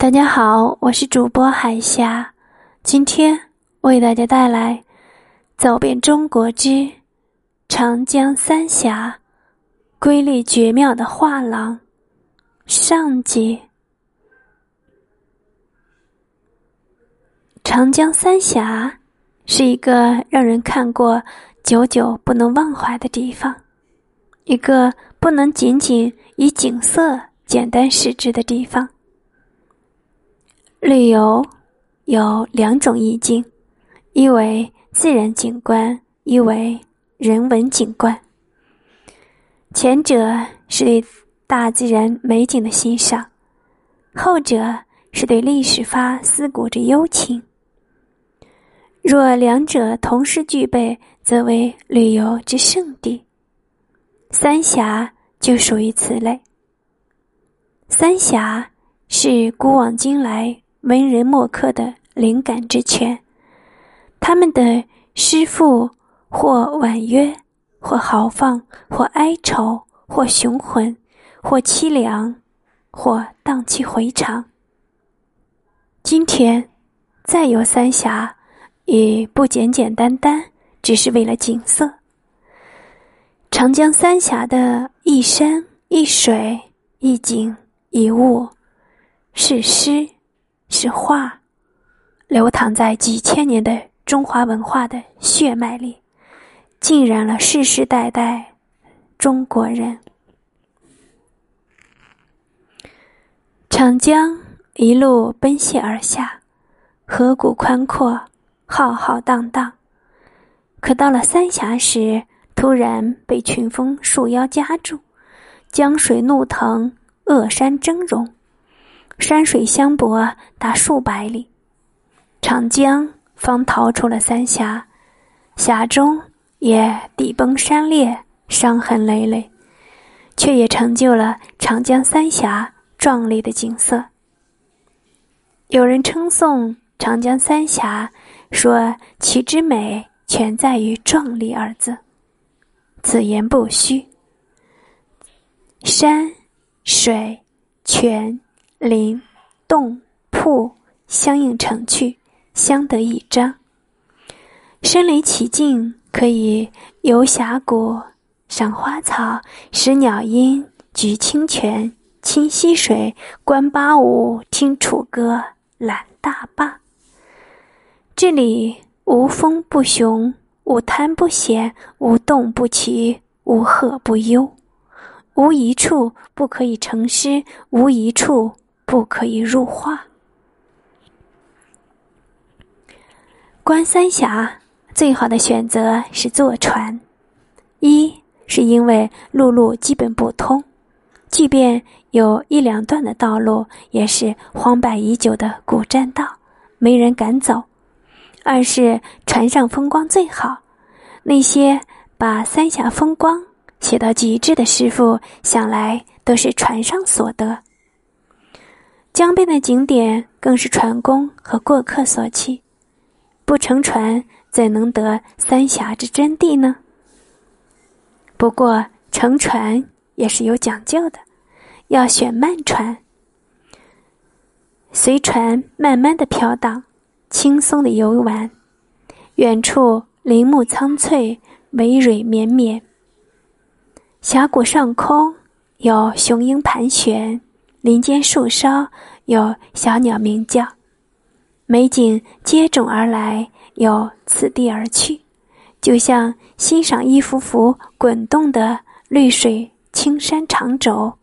大家好，我是主播海霞，今天为大家带来《走遍中国之长江三峡》，瑰丽绝妙的画廊上集。长江三峡是一个让人看过久久不能忘怀的地方，一个不能仅仅以景色简单视之的地方。旅游有两种意境，一为自然景观，一为人文景观。前者是对大自然美景的欣赏，后者是对历史发思古之幽情。若两者同时具备，则为旅游之圣地。三峡就属于此类。三峡是古往今来。文人墨客的灵感之泉，他们的诗赋或婉约，或豪放，或哀愁，或雄浑，或凄凉，或荡气回肠。今天再有三峡，也不简简单单只是为了景色。长江三峡的一山一水一景一物，是诗。是画，流淌在几千年的中华文化的血脉里，浸染了世世代代中国人。长江一路奔泻而下，河谷宽阔，浩浩荡荡。可到了三峡时，突然被群峰束腰夹住，江水怒腾，恶山峥嵘。山水相搏达数百里，长江方逃出了三峡，峡中也地崩山裂，伤痕累累，却也成就了长江三峡壮丽的景色。有人称颂长江三峡，说其之美全在于“壮丽”二字，此言不虚。山水泉。林、洞、瀑相映成趣，相得益彰。身临其境，可以游峡谷、赏花草、识鸟音、举清泉、清溪水、观八舞、听楚歌、览大坝。这里无风不雄，无滩不险，无洞不奇，无壑不幽，无一处不可以成诗，无一处。不可以入画。观三峡最好的选择是坐船，一是因为陆路基本不通，即便有一两段的道路也是荒败已久的古栈道，没人敢走；二是船上风光最好，那些把三峡风光写到极致的师傅，想来都是船上所得。江边的景点更是船工和过客所去，不乘船怎能得三峡之真谛呢？不过乘船也是有讲究的，要选慢船，随船慢慢的飘荡，轻松的游玩，远处林木苍翠，苇蕤绵绵，峡谷上空有雄鹰盘旋。林间树梢有小鸟鸣叫，美景接踵而来，又此地而去，就像欣赏一幅幅滚动的绿水青山长轴，